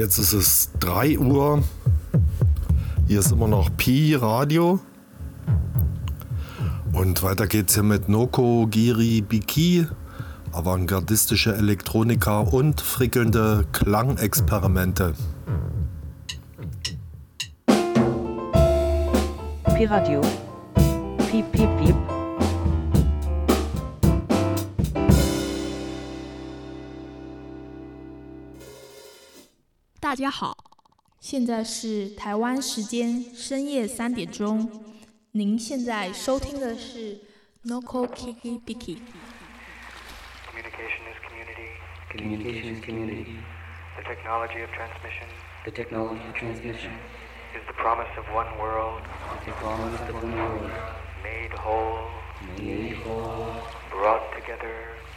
Jetzt ist es 3 Uhr. Hier ist immer noch Pi Radio. Und weiter geht's hier mit Noko Giri Biki, avantgardistische Elektronika und frickelnde Klangexperimente. Pi Radio. Piep, piep, piep. 家好，现在是台湾时间深夜三点钟。您现在收听的是 Noko Kiki Biki。Communication is community. Communication is community. The technology of transmission The technology of transmission is the promise of one world the promise of one world, made whole, made whole, brought together,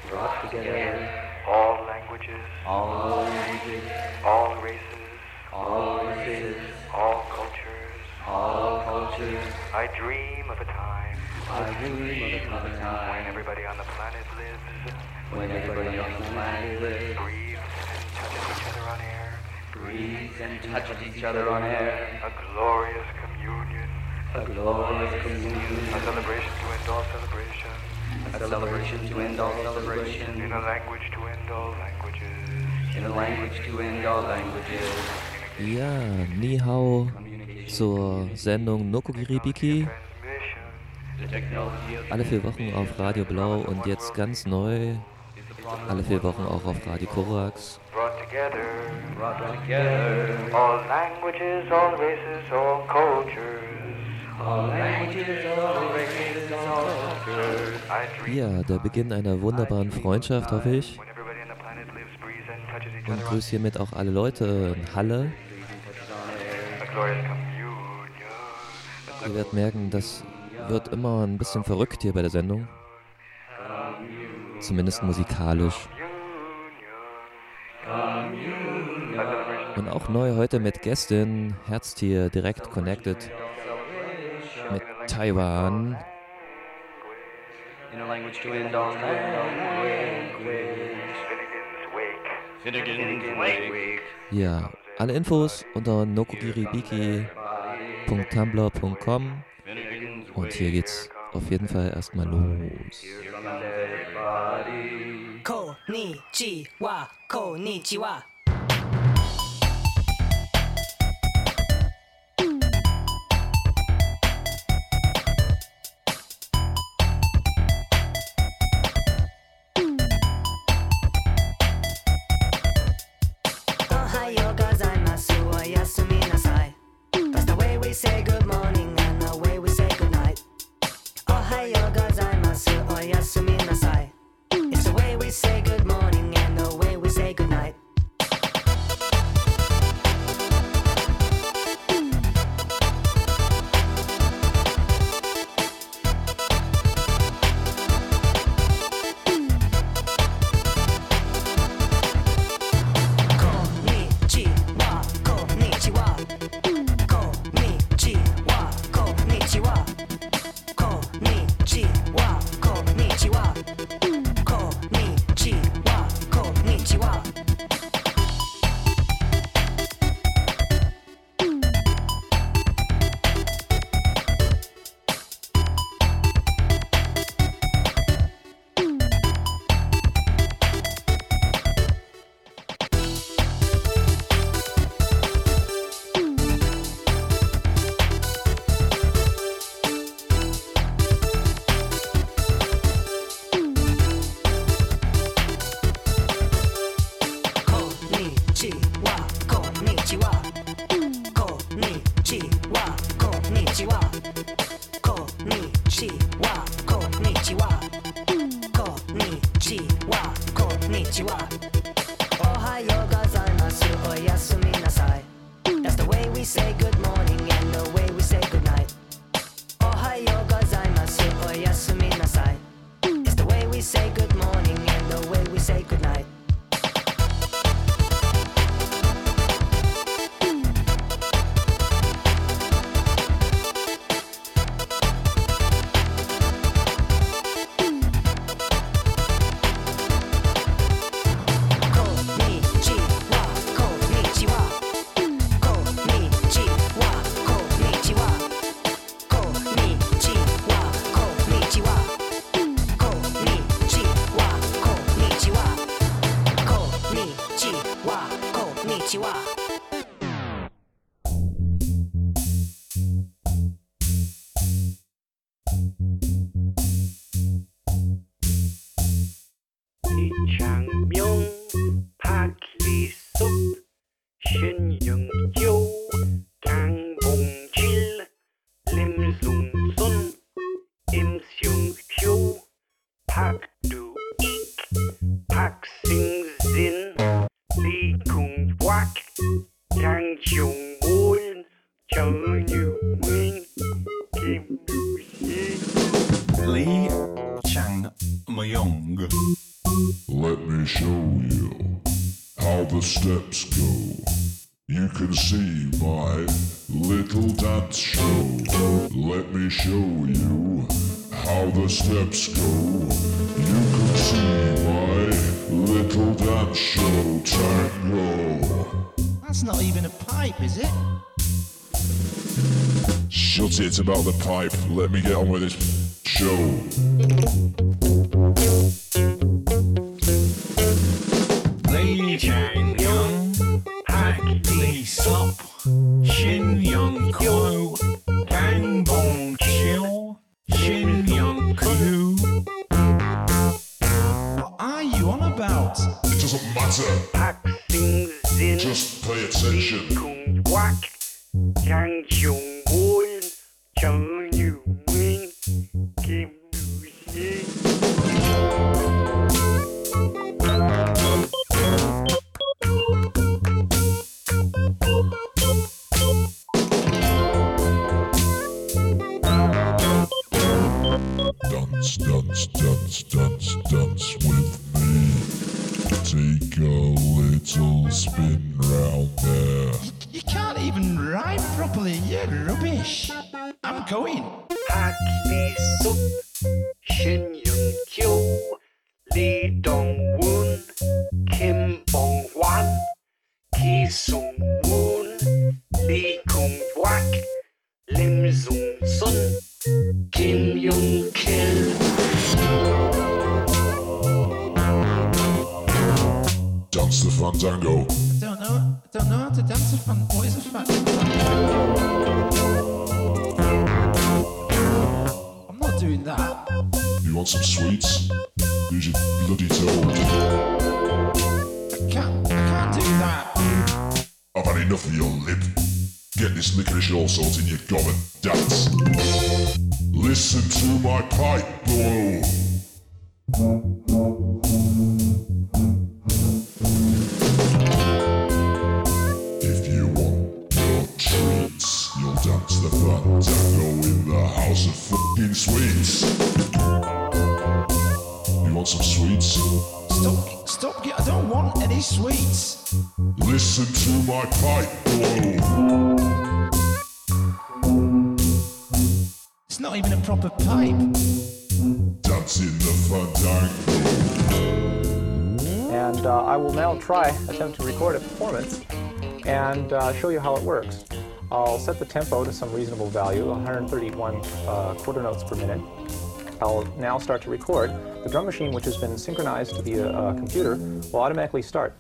brought together, all languages, all languages, all races, all races, all cultures. all cultures. I dream of a time I dream of a time when everybody on the planet lives, when everybody on the planet lives, breathes and touches each other on air. breathes and touches each other on air. A glorious communion, A glorious communion, a celebration to end all celebration, a celebration to end all in celebration, a language to end all languages. in a language to end all languages. Ja, ni hao zur Sendung Nokogiribiki. Alle vier Wochen auf Radio Blau und jetzt ganz neu, alle vier Wochen auch auf Radio Korax. brought together. brought together. All languages, all races, all cultures. Ja, der Beginn einer wunderbaren Freundschaft, hoffe ich. Und grüße hiermit auch alle Leute in Halle. Ihr werdet merken, das wird immer ein bisschen verrückt hier bei der Sendung. Zumindest musikalisch. Und auch neu heute mit Gästin, Herztier, direkt connected mit Taiwan. Ja, alle Infos unter nokogiribiki.tumblr.com und hier geht's auf jeden Fall erstmal los. Konnichiwa, konnichiwa. Shut it about the pipe. Let me get on with this show. Pak Lee Shin Yun Kyo, Lee Dong Woon, Kim Bong Hwan, Ki Sung Moon, Lee Kung Wak, Lim Sung Sun, Kim Yong Kil. Dance the fandango. I don't know. I don't know how to dance a fan. What is a fan? Doing that. You want some sweets? Use your bloody toad. I can't. I can't do that. I've had enough of your lip. Get this licorice all salt in your gob and dance. Listen to my pipe blow. If you want your treats, you'll dance the fandango in the house of fucking sweets. You want some sweets? Stop. Stop. I don't want any sweets. Listen to my pipe blow. It's not even a proper pipe. Dance in the fandango. And uh, I will now try, attempt to record a performance and uh, show you how it works. I'll set the tempo to some reasonable value, 131 uh, quarter notes per minute. I'll now start to record. The drum machine, which has been synchronized to the uh, computer, will automatically start.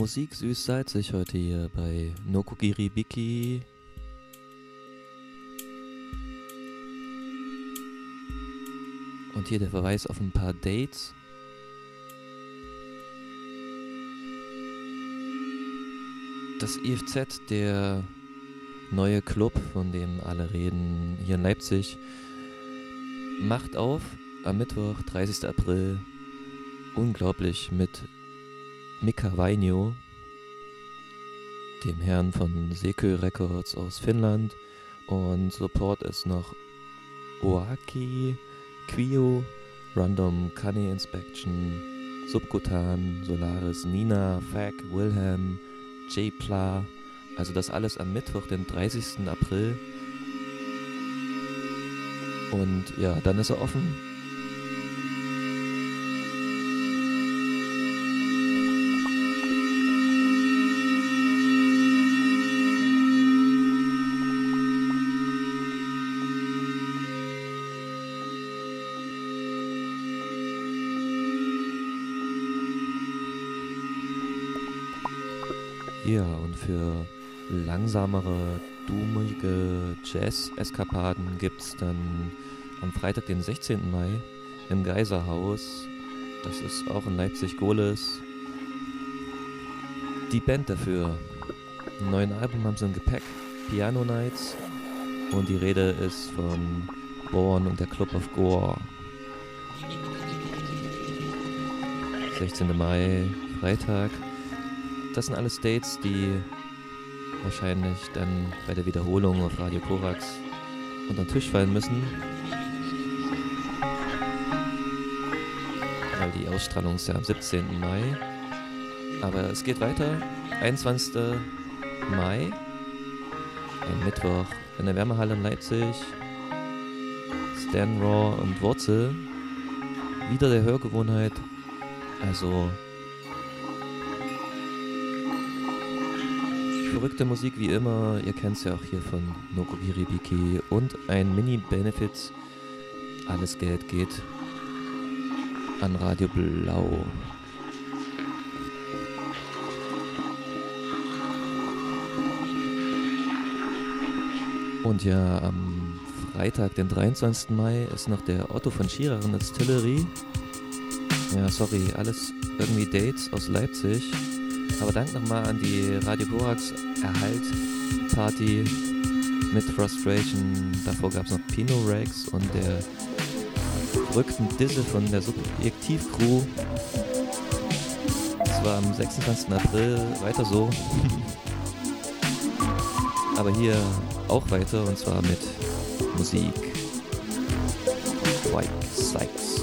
Musik süß-salzig heute hier bei Nokogiri Biki. Und hier der Verweis auf ein paar Dates. Das IFZ, der neue Club, von dem alle reden, hier in Leipzig, macht auf am Mittwoch, 30. April. Unglaublich mit Mika Vainio, dem Herrn von Sekö Records aus Finnland. Und Support ist noch Oaki, Quio, Random Canny Inspection, Subkutan, Solaris, Nina, Fag, Wilhelm, J. Pla. Also das alles am Mittwoch, den 30. April. Und ja, dann ist er offen. Langsamere, dummige Jazz-Eskapaden gibt's dann am Freitag, den 16. Mai im Geiserhaus, das ist auch in Leipzig-Gohlis, die Band dafür. Einen neuen Album haben sie im Gepäck, Piano Nights, und die Rede ist von Born und der Club of Gore. 16. Mai, Freitag. Das sind alles Dates, die wahrscheinlich dann bei der Wiederholung auf Radio Korax unter den Tisch fallen müssen. Weil die Ausstrahlung ist ja am 17. Mai. Aber es geht weiter. 21. Mai. Ein Mittwoch in der Wärmehalle in Leipzig. Stan Raw und Wurzel. Wieder der Hörgewohnheit. Also verrückte Musik wie immer. Ihr kennt es ja auch hier von Nokogiri Biki. Und ein Mini-Benefit. Alles Geld geht an Radio Blau. Und ja, am Freitag, den 23. Mai, ist noch der Otto von Schierer in Distillery. Ja, sorry, alles irgendwie Dates aus Leipzig. Aber dank nochmal an die Radio Borax Erhalt Party mit Frustration. Davor gab es noch Pino Rex und der verrückten Disse von der Subjektiv-Crew. Das war am 26. April weiter so. Aber hier auch weiter und zwar mit Musik. White Sykes.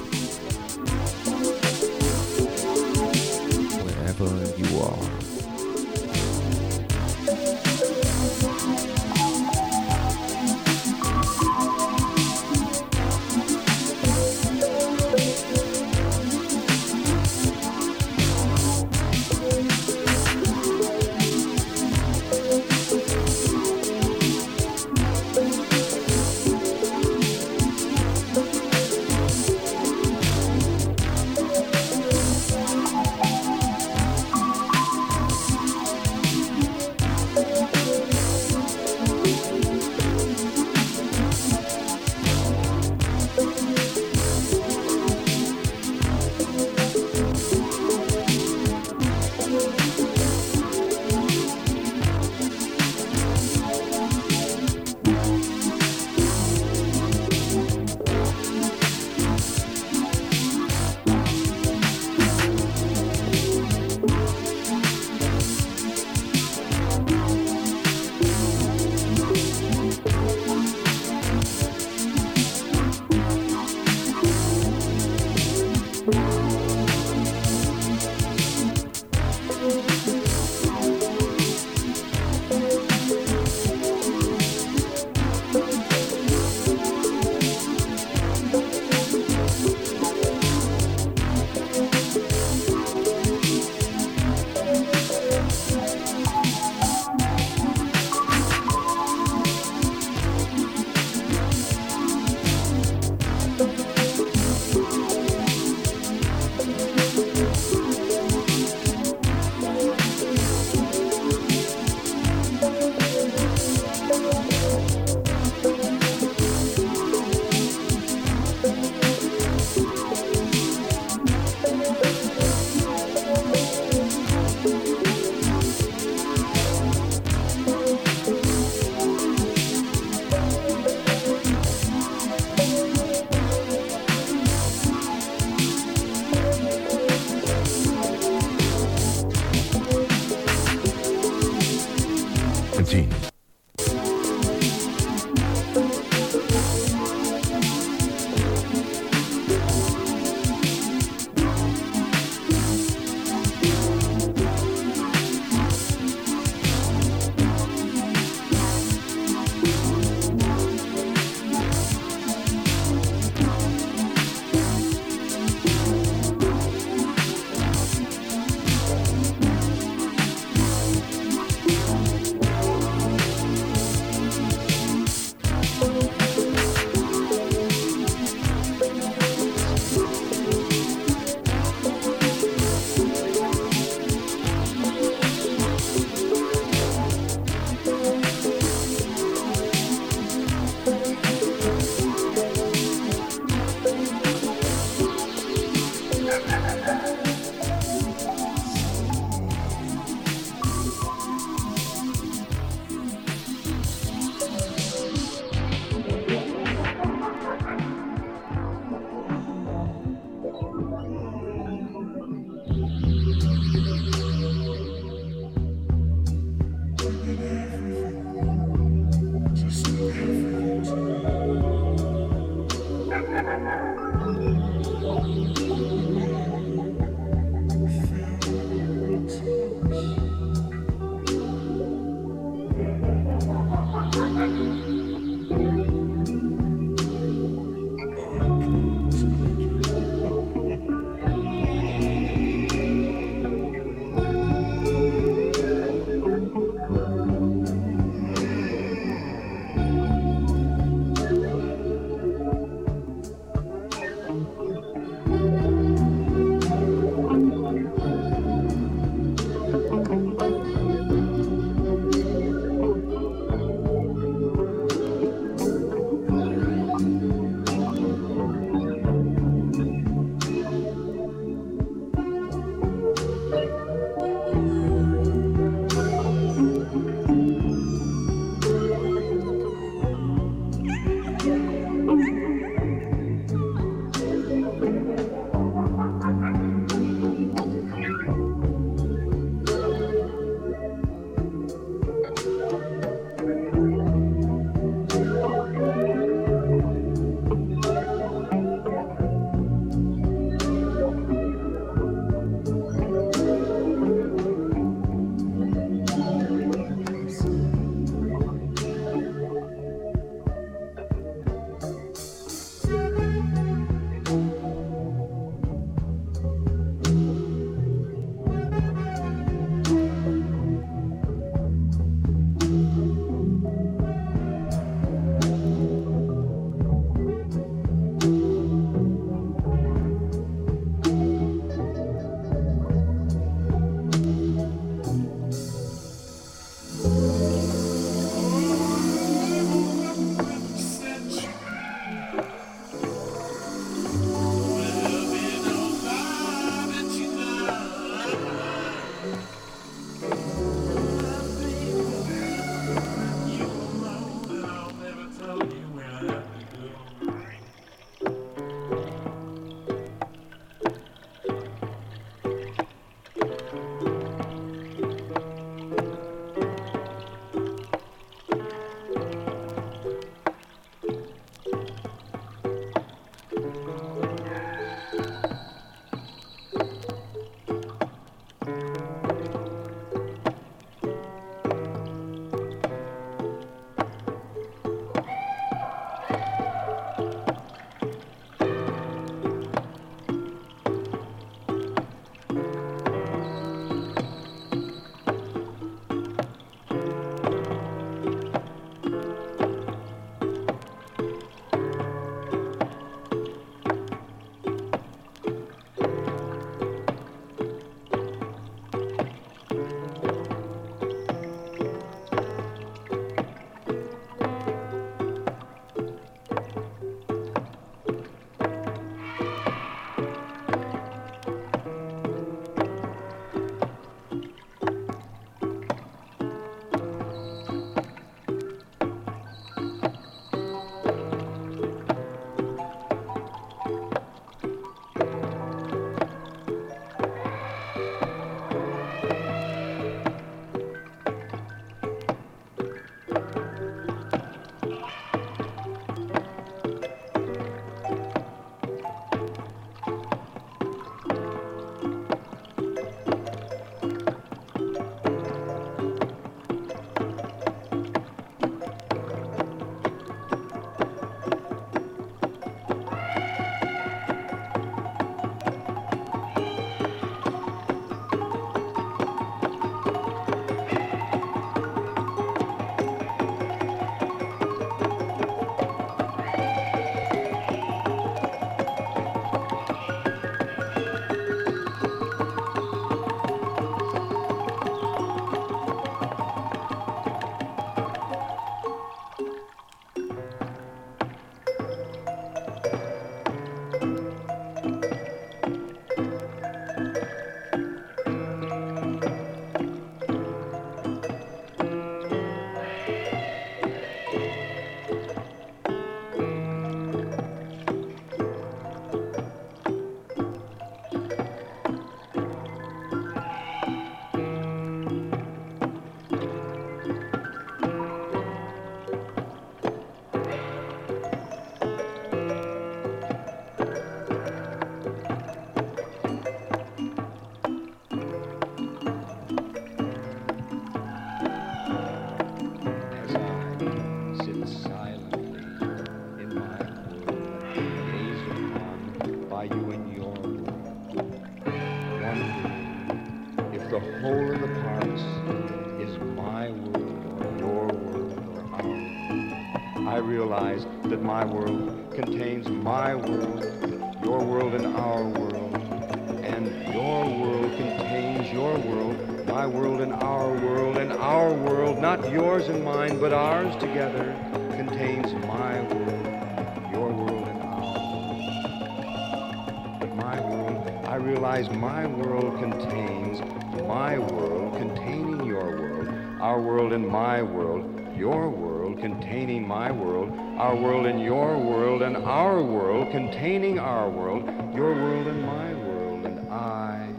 Our world and your world, and our world containing our world, your world and my world, and I,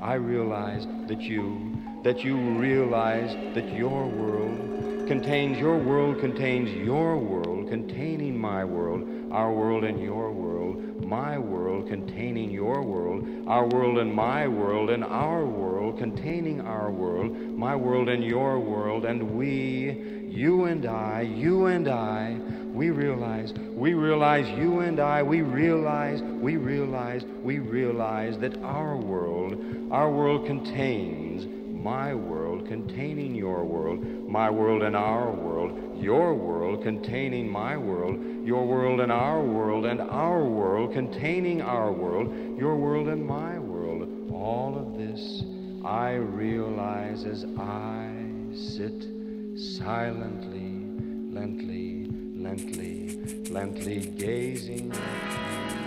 I realize that you, that you realize that your world contains your world contains your world containing my world, our world and your world, my world containing your world, our world and my world, and our world containing our world, my world and your world, and we, you and I, you and I, we realize, we realize, you and I, we realize, we realize, we realize that our world, our world contains my world containing your world, my world and our world, your world containing my world, your world and our world, and our world containing our world, your world and my world. All of this I realize as I sit silently, lently, lently, lently gazing at you,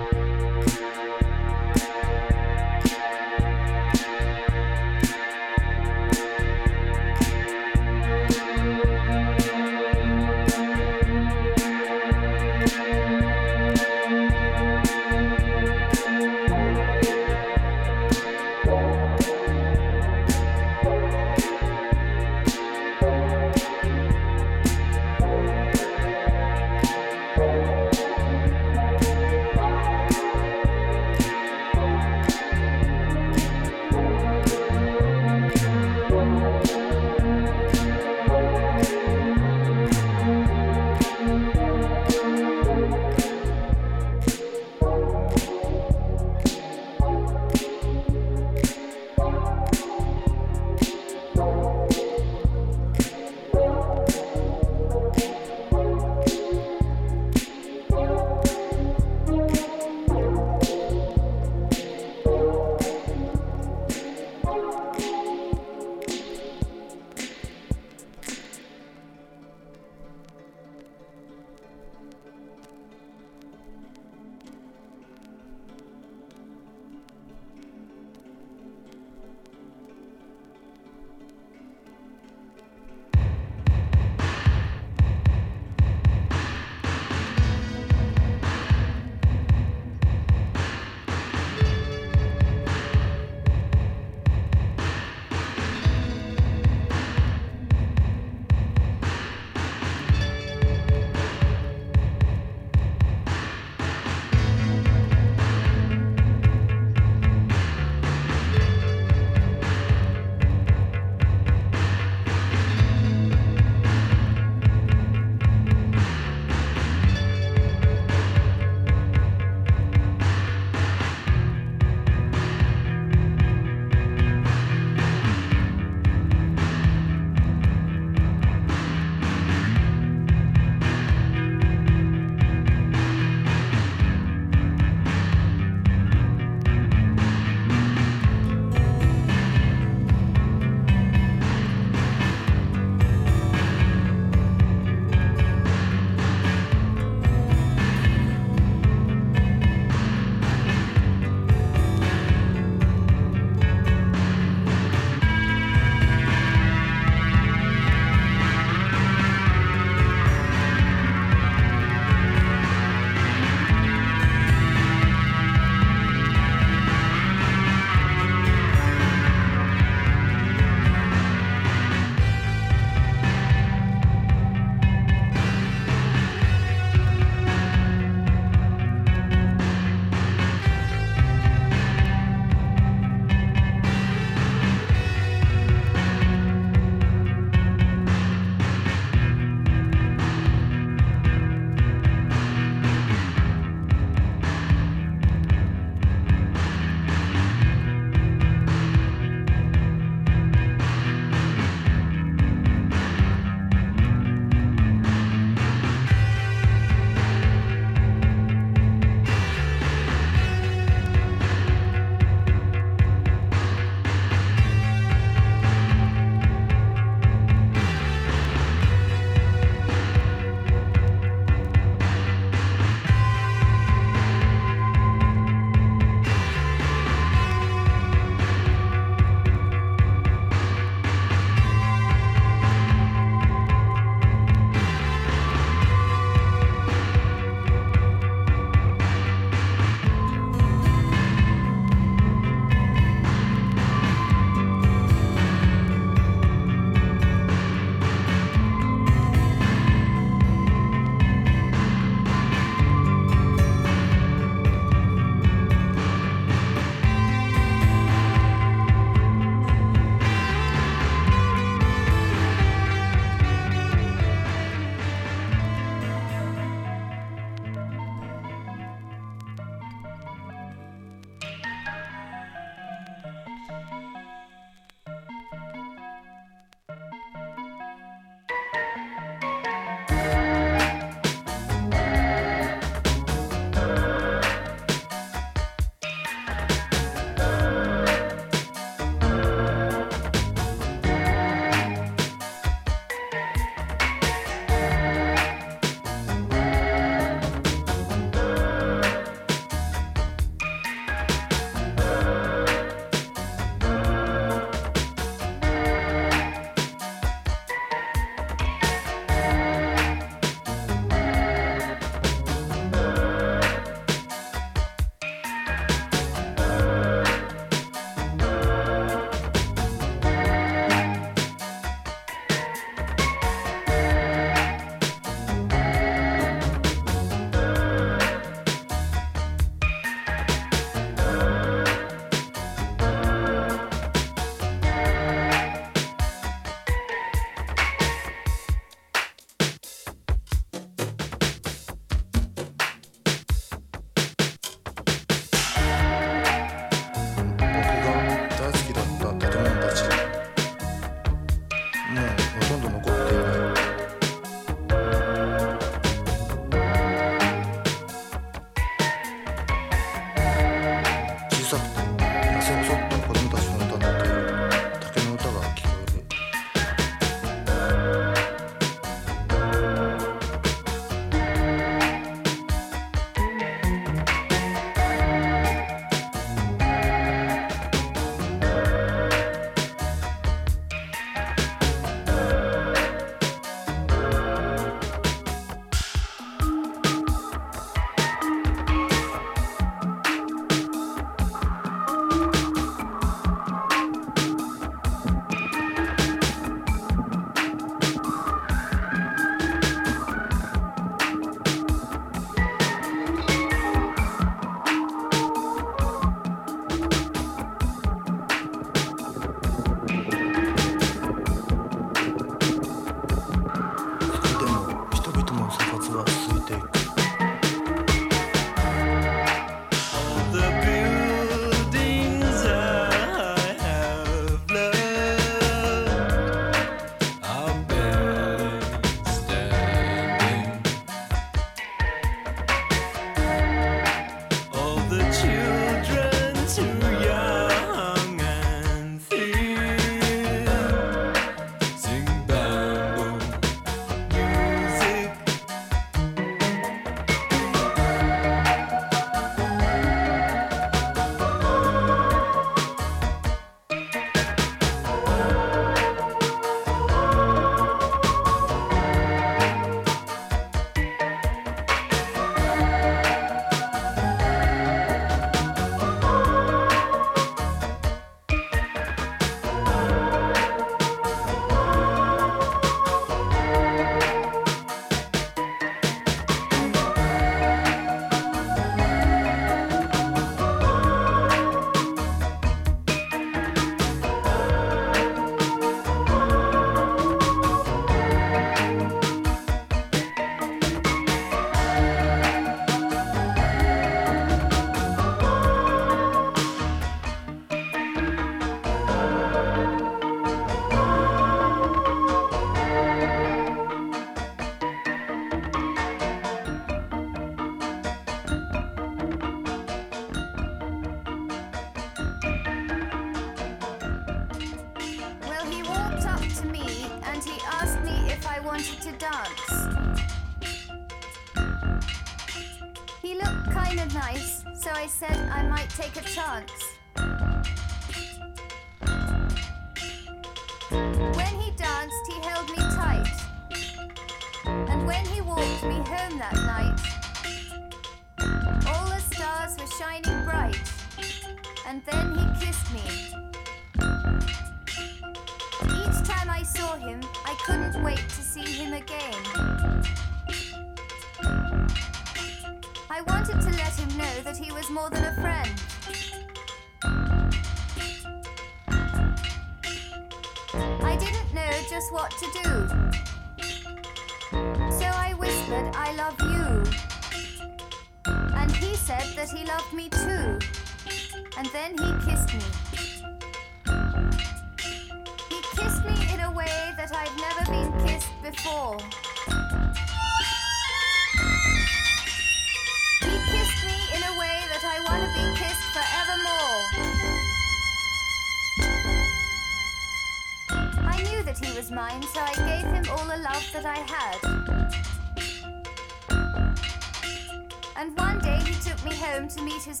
his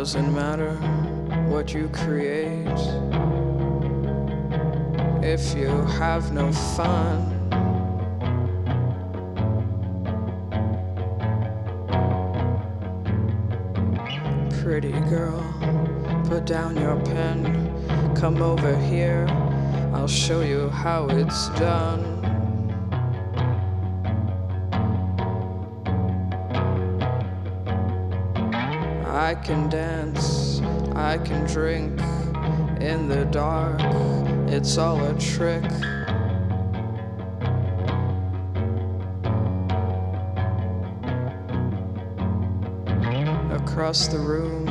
doesn't matter what you create if you have no fun. Pretty girl, put down your pen. Come over here, I'll show you how it's done. can dance, I can drink in the dark, it's all a trick. Across the room,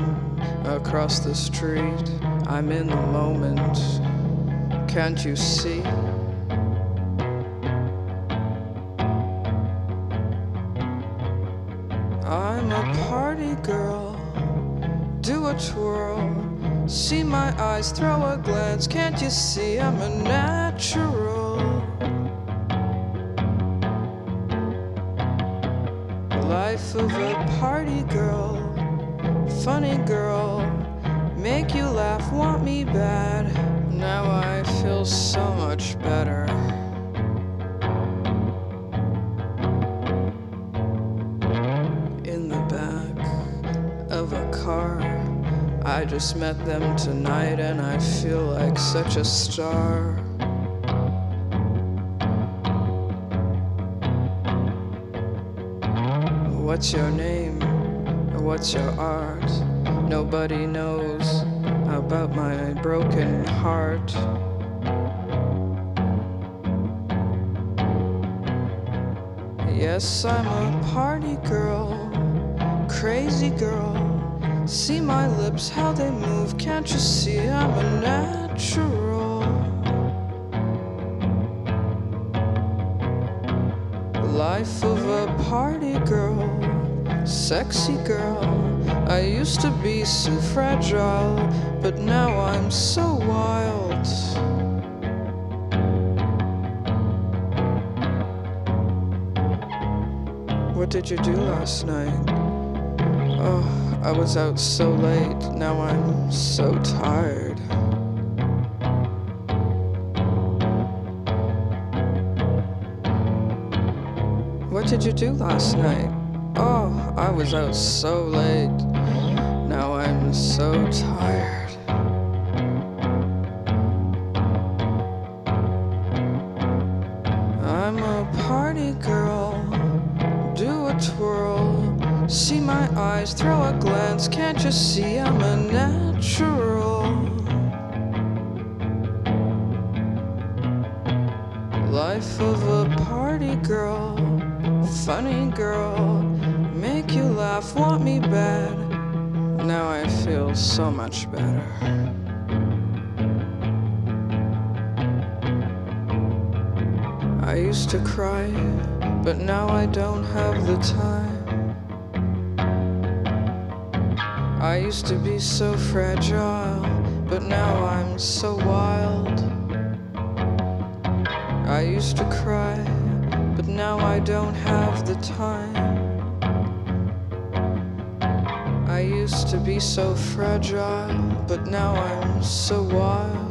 across the street, I'm in the moment. Can't you see? can't you see I'm a natural? just met them tonight, and I feel like such a star. What's your name? What's your art? Nobody knows about my broken heart. Yes, I'm a party girl, crazy girl See my lips, how they move. Can't you see I'm a natural? Life of a party girl, sexy girl. I used to be so fragile, but now I'm so wild. What did you do last night? I was out so late, now I'm so tired. What did you do last night? Oh, I was out so late, now I'm so tired. Time. I used to be so fragile, but now I'm so wild. I used to cry, but now I don't have the time. I used to be so fragile, but now I'm so wild,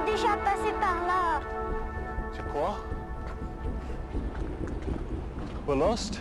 est déjà passé par là. C'est quoi? We're lost?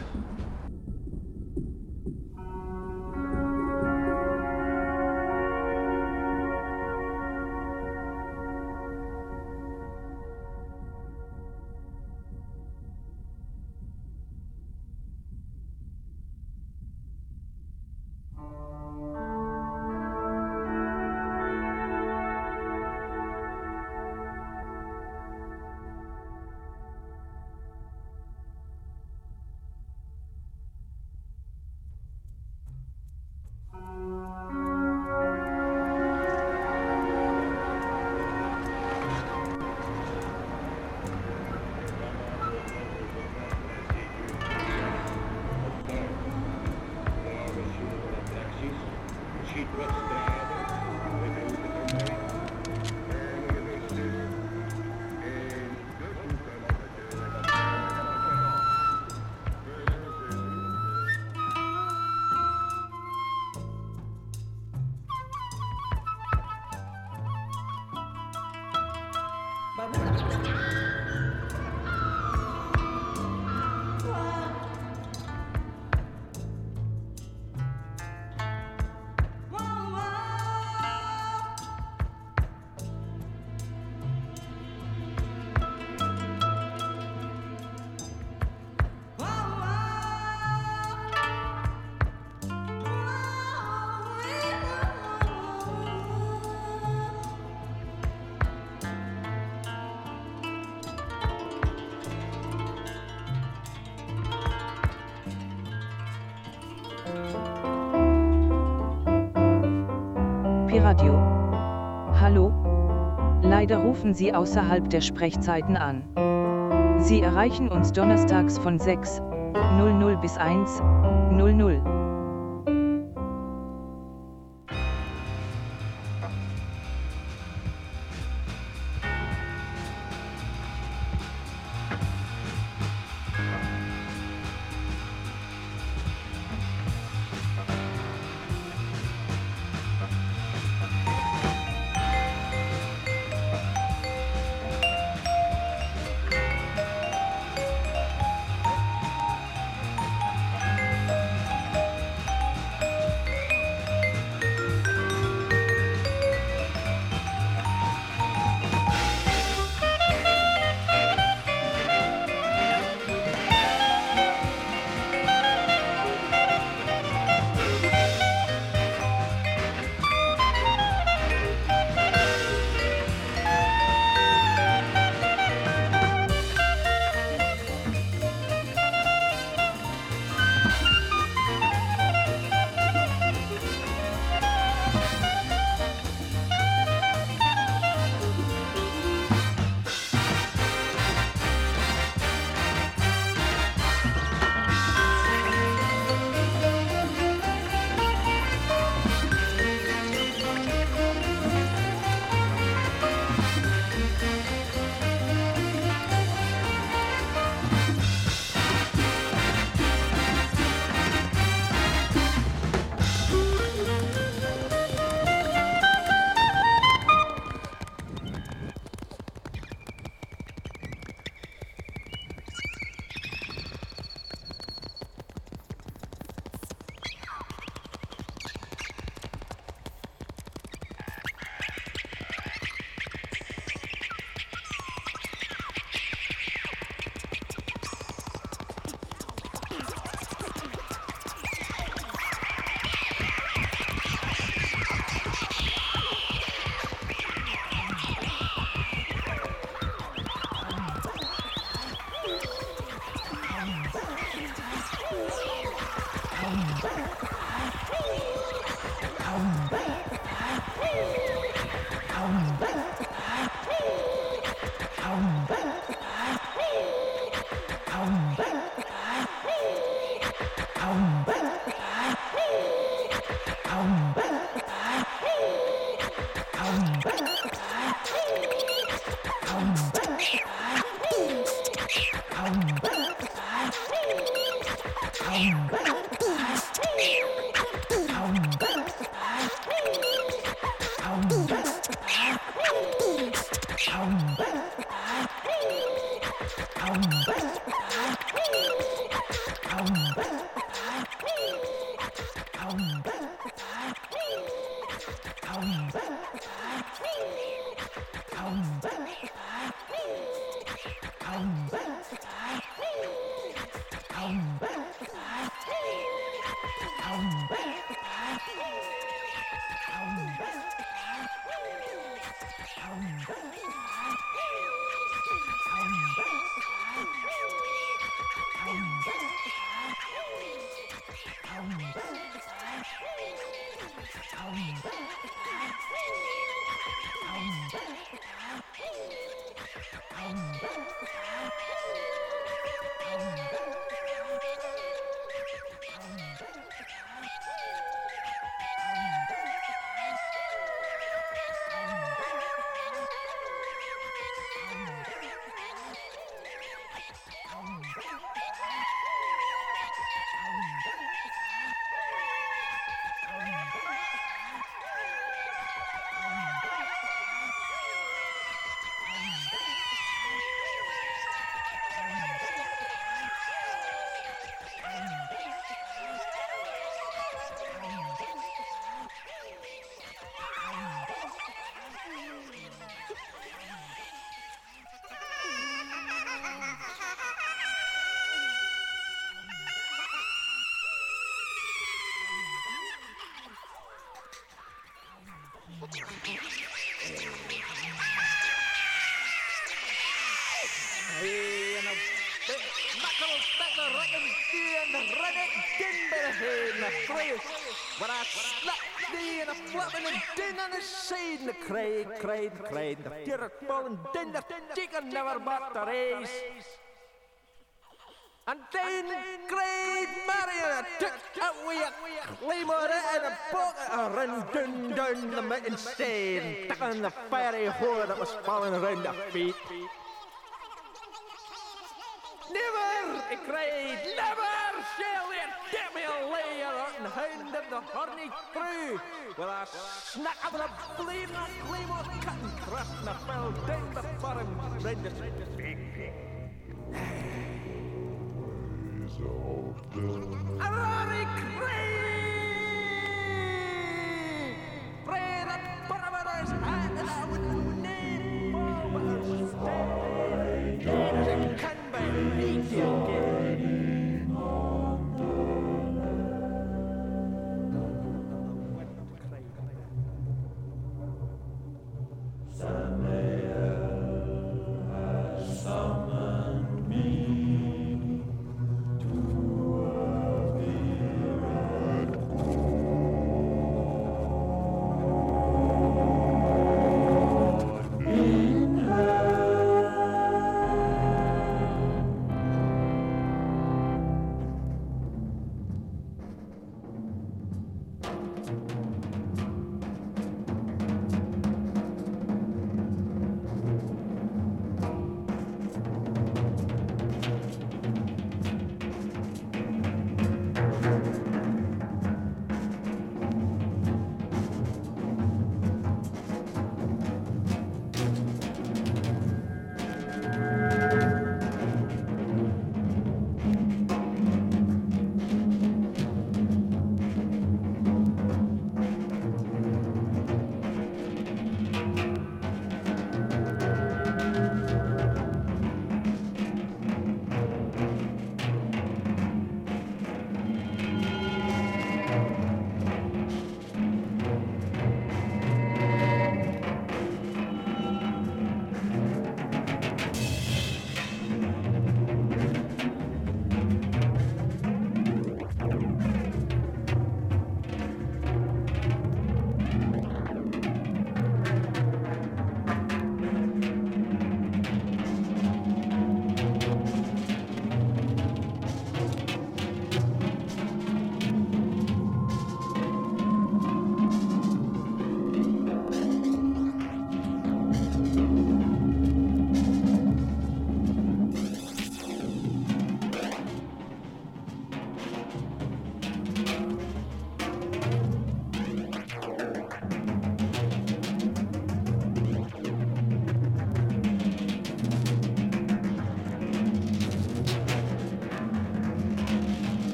Piradio. Hallo? Leider rufen Sie außerhalb der Sprechzeiten an. Sie erreichen uns donnerstags von 6.00 bis 1.00. When I slap thee in a flapping and din on the side, and the cry, cry, cry, the fear falling din, the chicken never bought the race. A claymore and a pocket and ran down, down the mountain side, stuck on the fiery whore that was falling around the feet. Never, he cried, never shall it get me a layer and hound of the horny crew. Well, I snuck up with a flame and claymore cut and thrust and I fell down before him, round the speak. A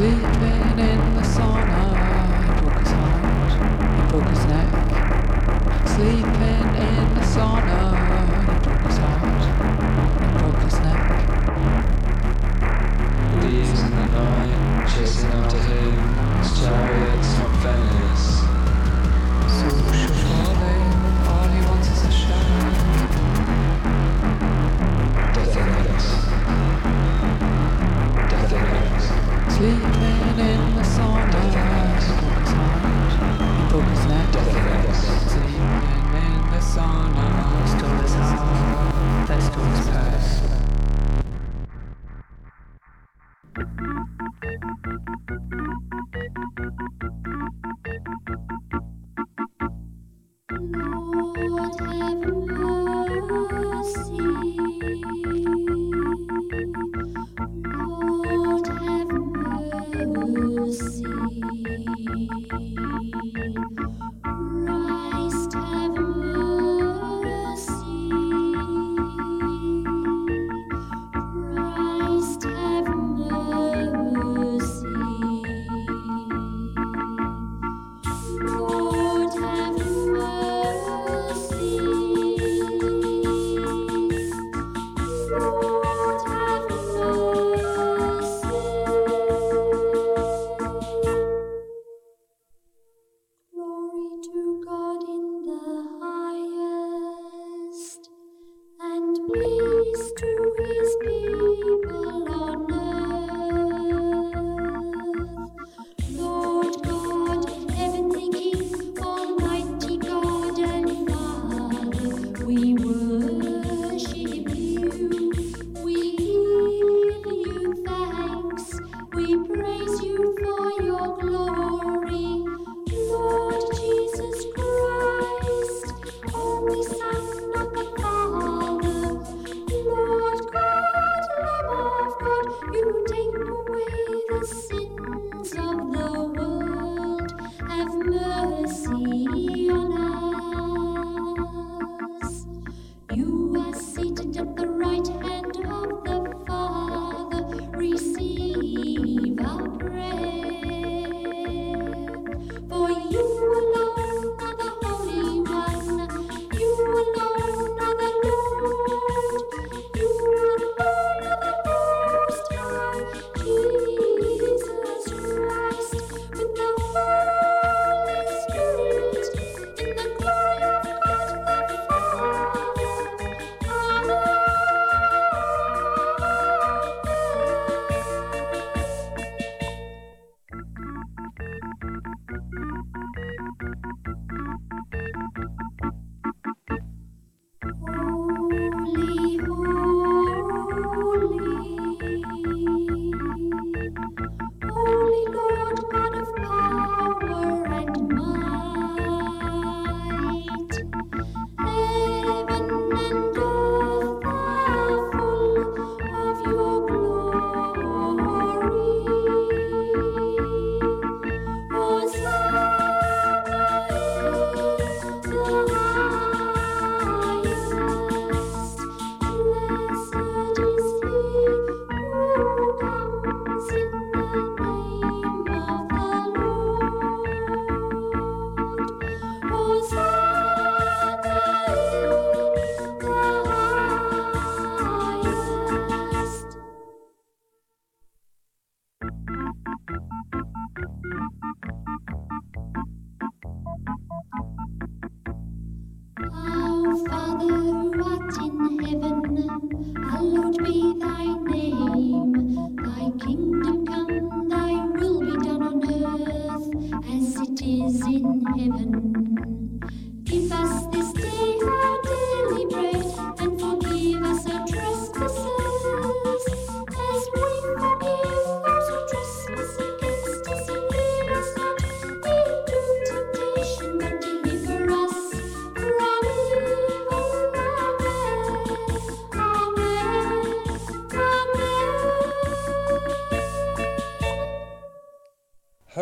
X.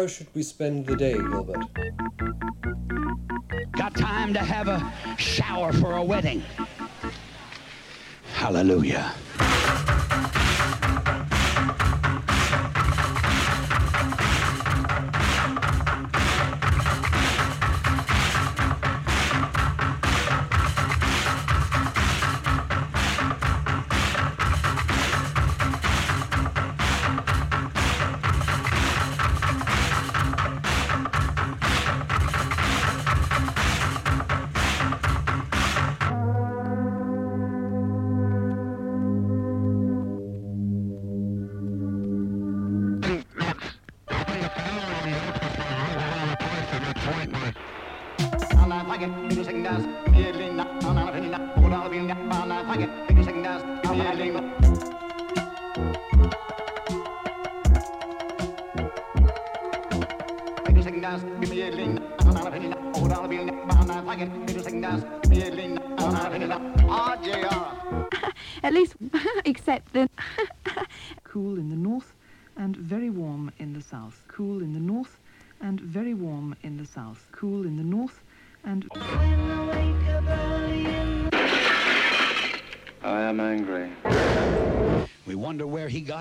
How should we spend the day, Gilbert? Got time to have a shower for a wedding. Hallelujah.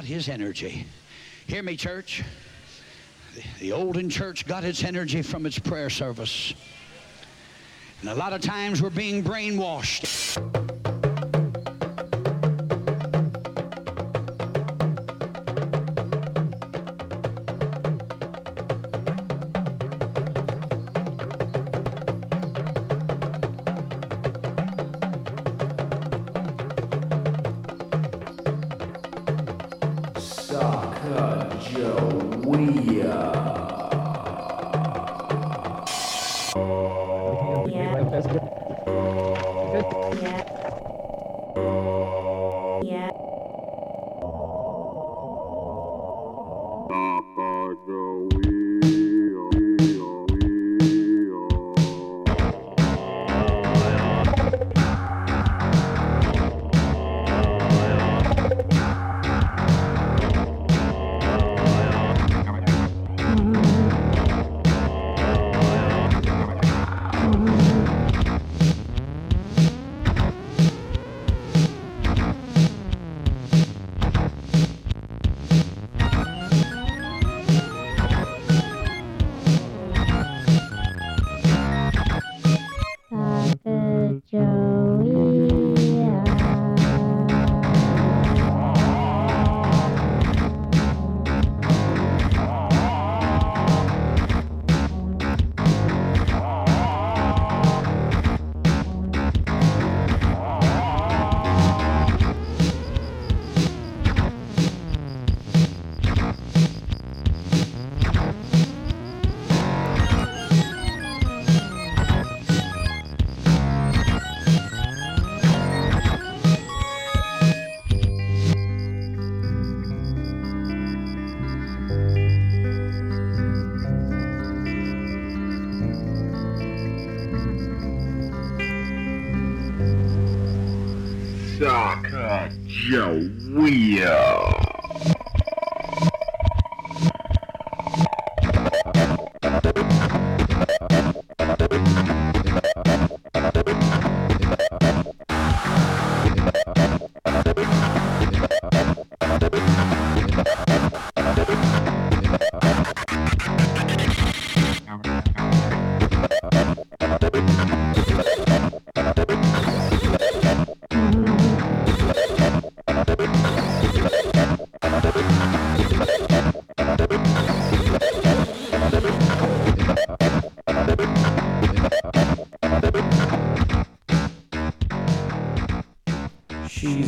Got his energy. Hear me, church. The, the olden church got its energy from its prayer service. And a lot of times we're being brainwashed.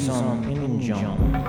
some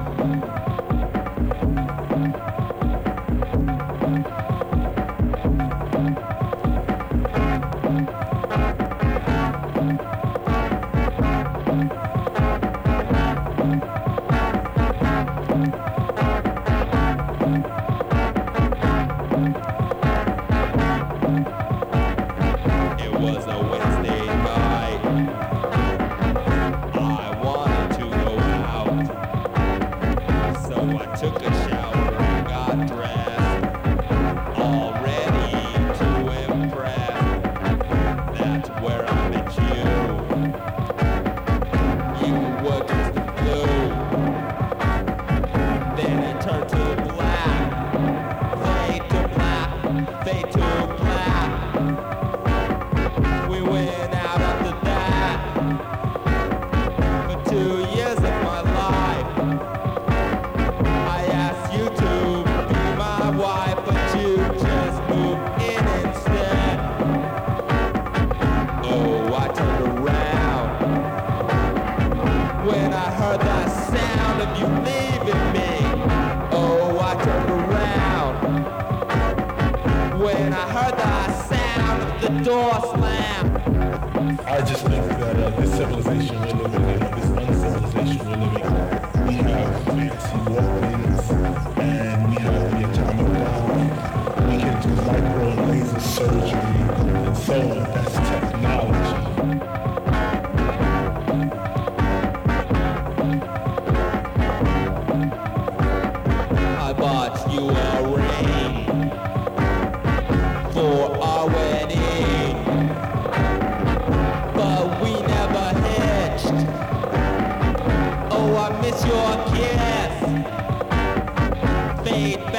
Fade back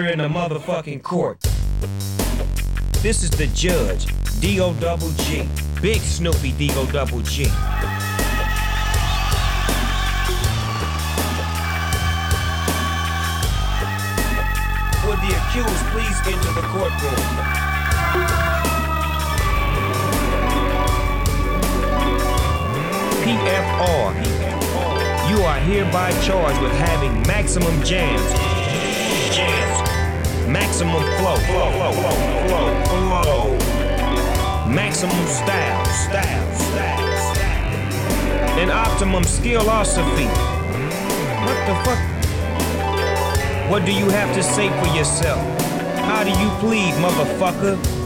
murder in the motherfucking court. This is the judge, D.O. Double G. Big Snoopy D.O. Double G. Would the accused please enter the courtroom? PFR. You are hereby charged with having maximum jams Maximum flow, flow, flow, flow, flow, Maximum style, style, style, style. An optimum skill philosophy. What the fuck? What do you have to say for yourself? How do you plead, motherfucker?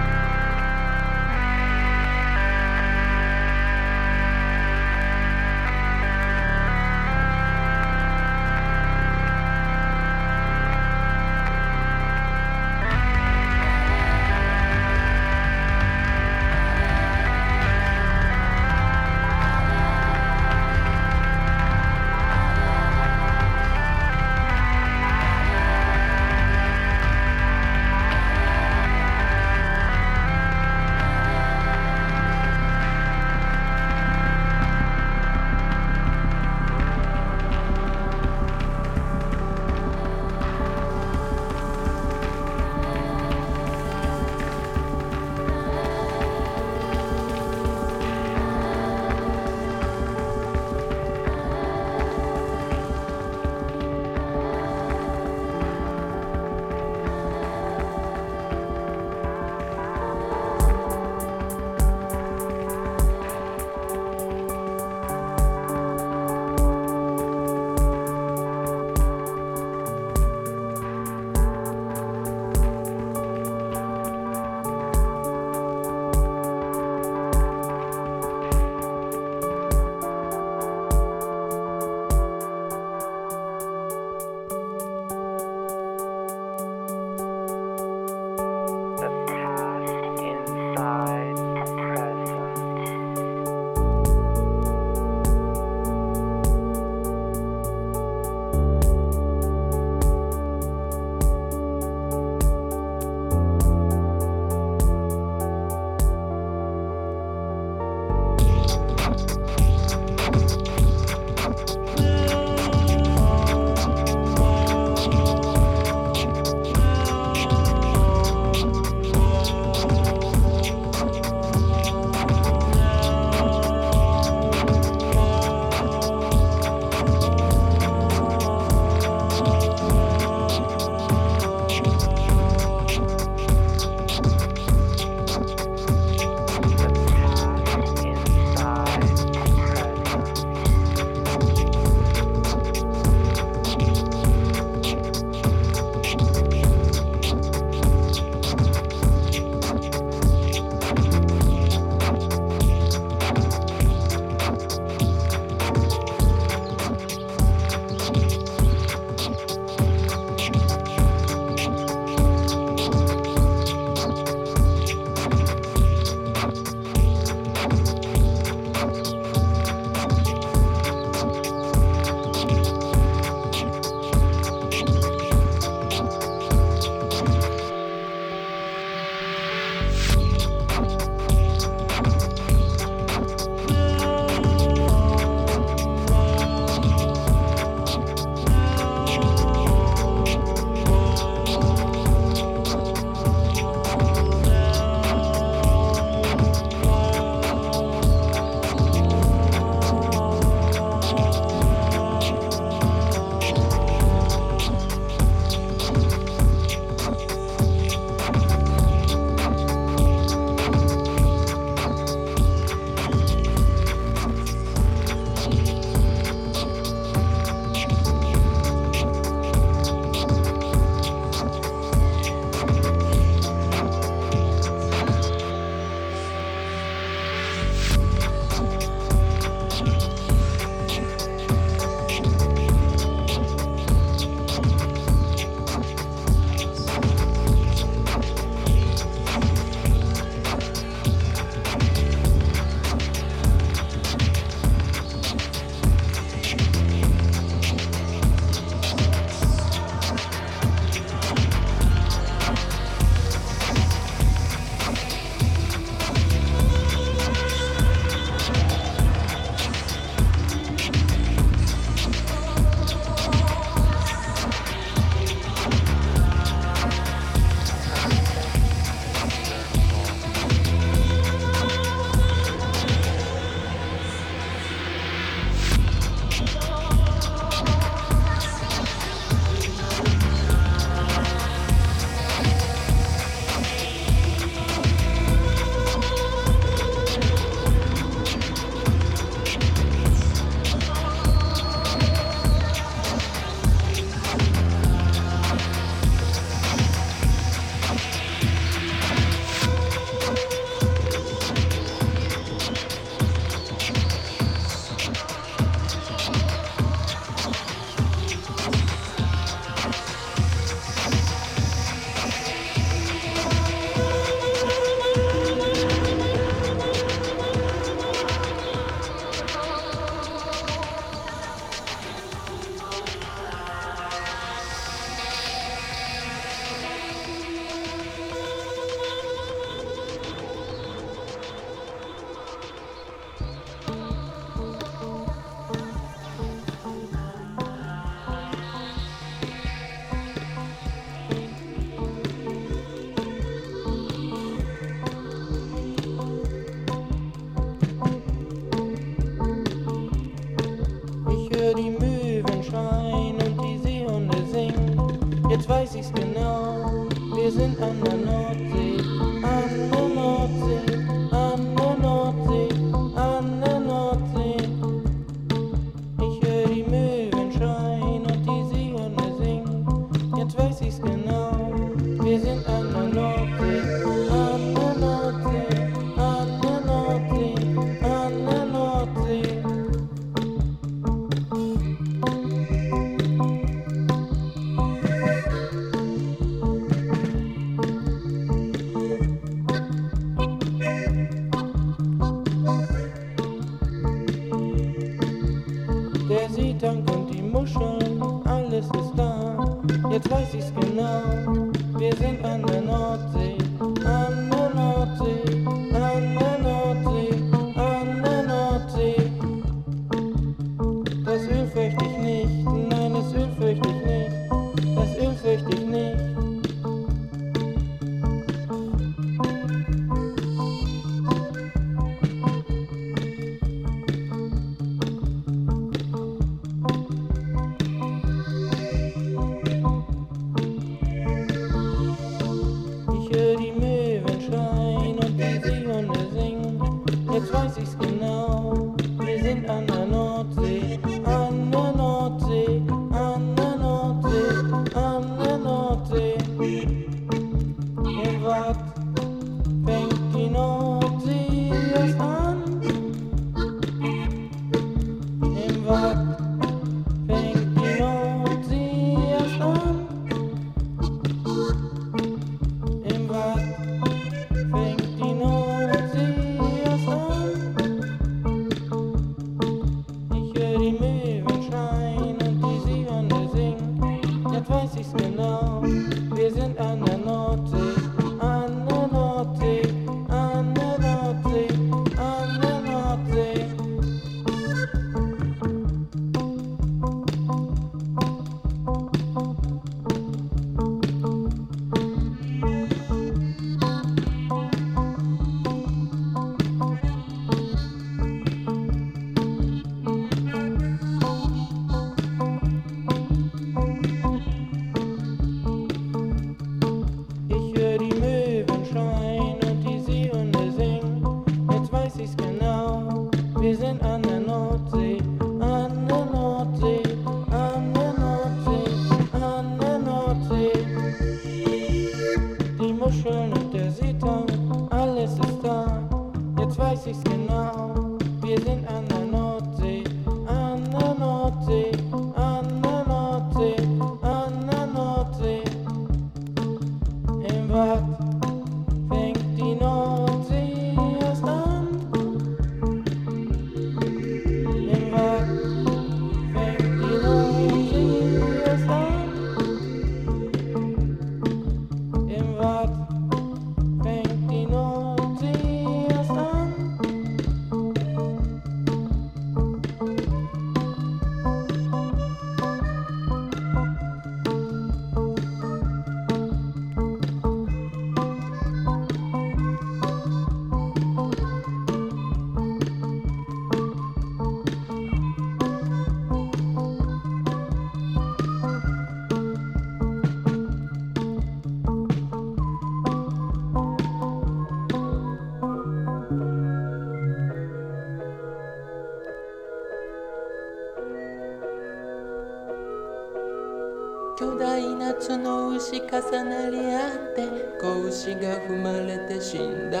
つの牛重なり合って子牛が踏まれて死んだ。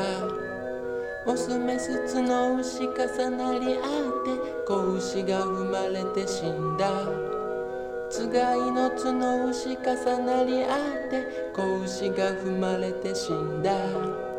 オスメスツの牛重なり合って子牛が踏まれて死んだ。つがいの角牛重なり合って子牛が踏まれて死んだ。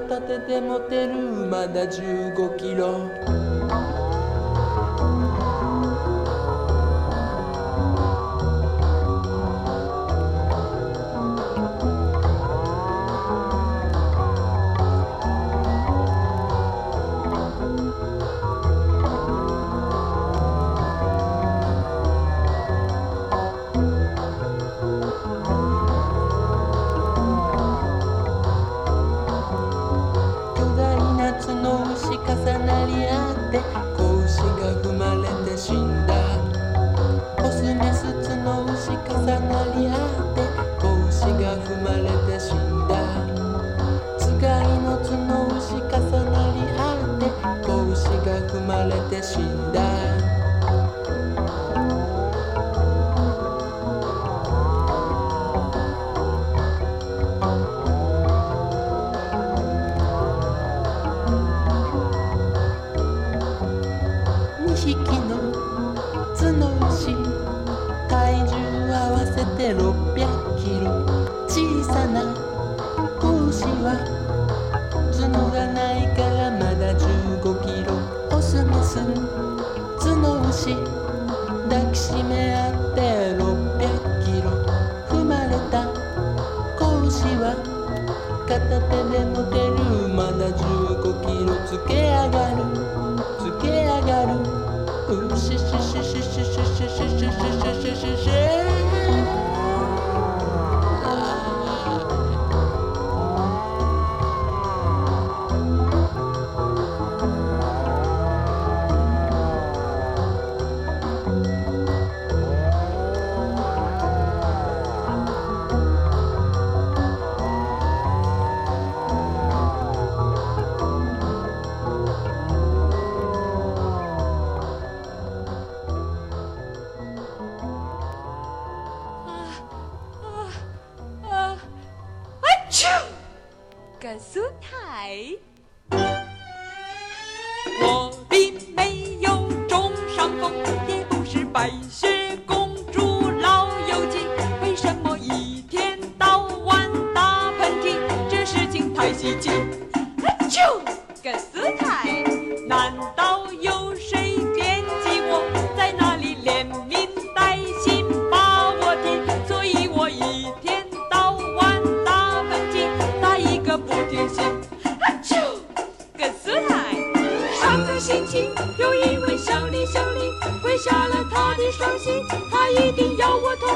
片手で持てるまだ15キロ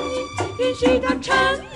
你允许的沉。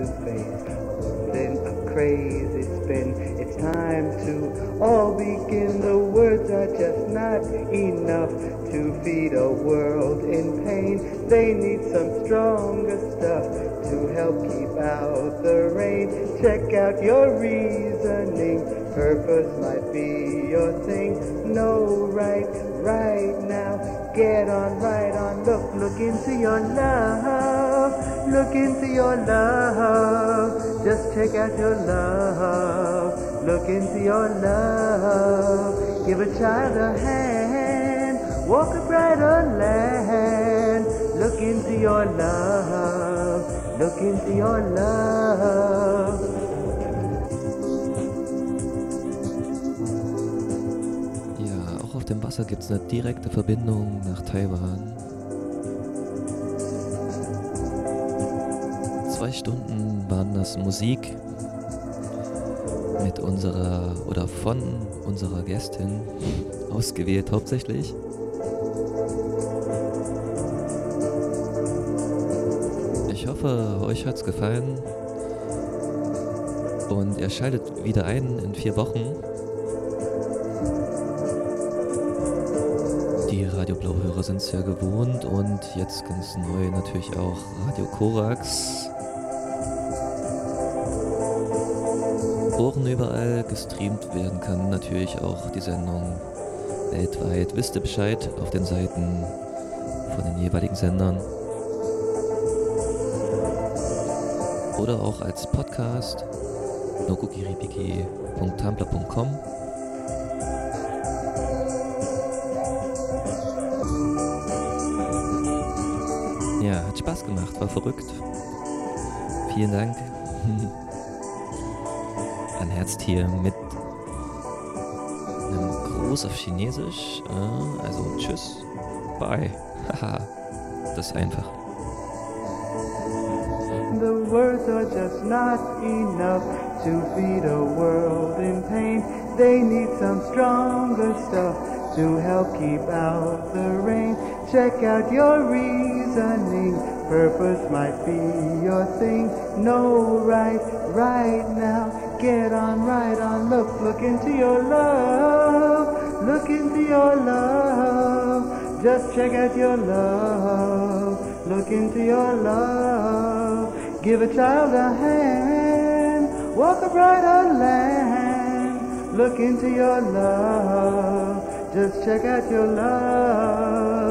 this place. It's been a craze, it's been, it's time to all begin. The words are just not enough to feed a world in pain. They need some stronger stuff to help keep out the rain. Check out your reasoning. Purpose might be your thing. No right, right now. Get on, right on. Look, look into your life. Look into your love, just check out your love. Look into your love, give a child a hand, walk a brighter land. Look into your love, look into your love. dem Wasser gibt es eine direkte Verbindung nach Taiwan. zwei Stunden waren das Musik mit unserer oder von unserer Gästin ausgewählt hauptsächlich. Ich hoffe, euch hat's gefallen und ihr schaltet wieder ein in vier Wochen. Die Radio Blauhörer sind es ja gewohnt und jetzt ganz neu natürlich auch Radio Korax. Gestreamt werden kann. Natürlich auch die Sendung weltweit. Wisst ihr Bescheid auf den Seiten von den jeweiligen Sendern. Oder auch als Podcast nokokiripiki.tumblr.com Ja, hat Spaß gemacht, war verrückt. Vielen Dank. Ein Herztier mit einem Gruß auf Chinesisch. Äh, also tschüss, bye. Haha, das ist einfach. The words are just not enough to feed a world in pain. They need some stronger stuff to help keep out the rain. Check out your reasoning. Purpose might be your thing. No right, right. Get on, right on. Look, look into your love. Look into your love. Just check out your love. Look into your love. Give a child a hand. Walk a brighter land. Look into your love. Just check out your love.